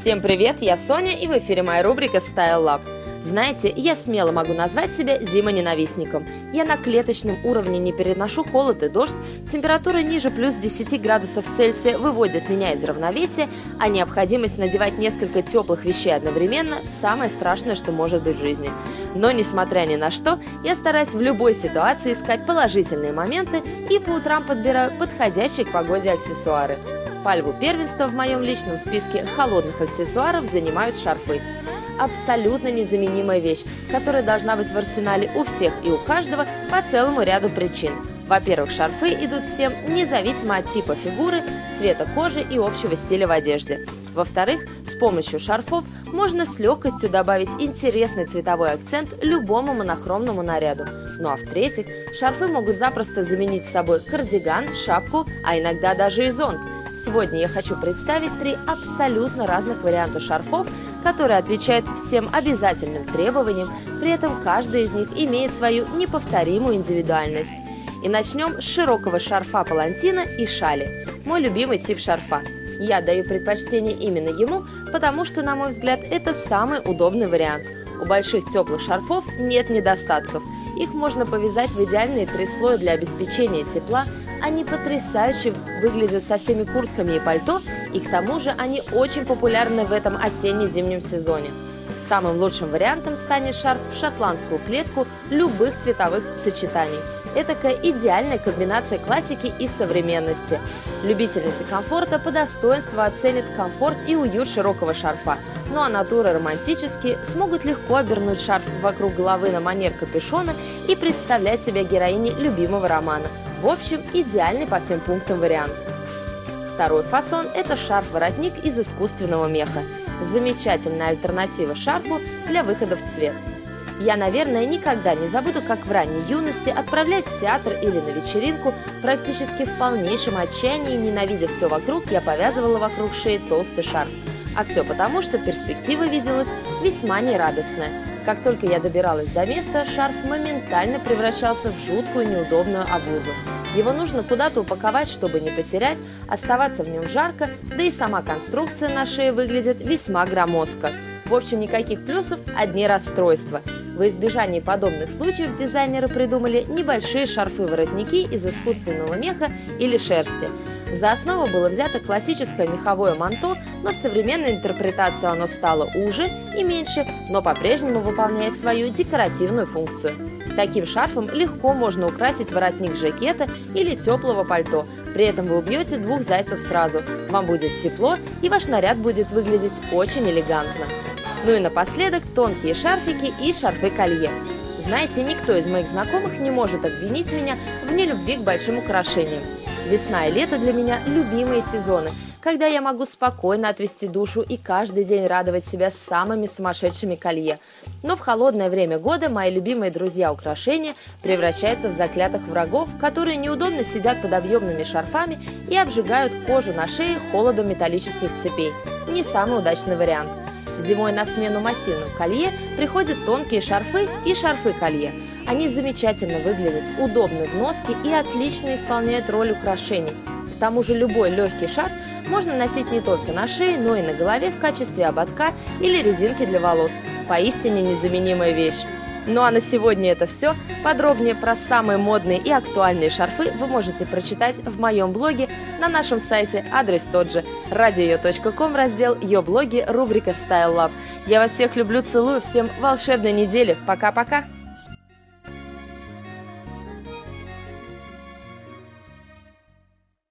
Всем привет, я Соня, и в эфире моя рубрика Style Lab. Знаете, я смело могу назвать себя зимоненавистником. Я на клеточном уровне не переношу холод и дождь, температура ниже плюс 10 градусов Цельсия выводит меня из равновесия, а необходимость надевать несколько теплых вещей одновременно – самое страшное, что может быть в жизни. Но, несмотря ни на что, я стараюсь в любой ситуации искать положительные моменты и по утрам подбираю подходящие к погоде аксессуары. Пальву первенства в моем личном списке холодных аксессуаров занимают шарфы абсолютно незаменимая вещь, которая должна быть в арсенале у всех и у каждого по целому ряду причин. Во-первых, шарфы идут всем независимо от типа фигуры, цвета кожи и общего стиля в одежде. Во-вторых, с помощью шарфов можно с легкостью добавить интересный цветовой акцент любому монохромному наряду. Ну а в-третьих, шарфы могут запросто заменить собой кардиган, шапку, а иногда даже и зонт. Сегодня я хочу представить три абсолютно разных варианта шарфов, которые отвечают всем обязательным требованиям, при этом каждый из них имеет свою неповторимую индивидуальность. И начнем с широкого шарфа палантина и шали. Мой любимый тип шарфа. Я даю предпочтение именно ему, потому что, на мой взгляд, это самый удобный вариант. У больших теплых шарфов нет недостатков. Их можно повязать в идеальные три слоя для обеспечения тепла, они потрясающе выглядят со всеми куртками и пальто, и к тому же они очень популярны в этом осенне-зимнем сезоне. Самым лучшим вариантом станет шарф в шотландскую клетку любых цветовых сочетаний. Этакая идеальная комбинация классики и современности. Любительницы комфорта по достоинству оценят комфорт и уют широкого шарфа. Ну а натуры романтические смогут легко обернуть шарф вокруг головы на манер капюшона и представлять себя героиней любимого романа – в общем, идеальный по всем пунктам вариант. Второй фасон – это шарф-воротник из искусственного меха. Замечательная альтернатива шарфу для выхода в цвет. Я, наверное, никогда не забуду, как в ранней юности, отправляясь в театр или на вечеринку, практически в полнейшем отчаянии, ненавидя все вокруг, я повязывала вокруг шеи толстый шарф. А все потому, что перспектива виделась весьма нерадостная. Как только я добиралась до места, шарф моментально превращался в жуткую неудобную обузу. Его нужно куда-то упаковать, чтобы не потерять, оставаться в нем жарко, да и сама конструкция на шее выглядит весьма громоздко. В общем, никаких плюсов, одни расстройства. В избежании подобных случаев дизайнеры придумали небольшие шарфы-воротники из искусственного меха или шерсти – за основу было взято классическое меховое манто, но в современной интерпретации оно стало уже и меньше, но по-прежнему выполняет свою декоративную функцию. Таким шарфом легко можно украсить воротник жакета или теплого пальто. При этом вы убьете двух зайцев сразу. Вам будет тепло, и ваш наряд будет выглядеть очень элегантно. Ну и напоследок тонкие шарфики и шарфы-колье. Знаете, никто из моих знакомых не может обвинить меня в нелюбви к большим украшениям. Весна и лето для меня – любимые сезоны, когда я могу спокойно отвести душу и каждый день радовать себя самыми сумасшедшими колье. Но в холодное время года мои любимые друзья-украшения превращаются в заклятых врагов, которые неудобно сидят под объемными шарфами и обжигают кожу на шее холодом металлических цепей. Не самый удачный вариант. Зимой на смену массивным колье приходят тонкие шарфы и шарфы-колье – они замечательно выглядят, удобны в носке и отлично исполняют роль украшений. К тому же любой легкий шарф можно носить не только на шее, но и на голове в качестве ободка или резинки для волос. Поистине незаменимая вещь. Ну а на сегодня это все. Подробнее про самые модные и актуальные шарфы вы можете прочитать в моем блоге на нашем сайте, адрес тот же, radio.com, раздел «Ее блоги», рубрика «Style Lab». Я вас всех люблю, целую, всем волшебной недели, пока-пока!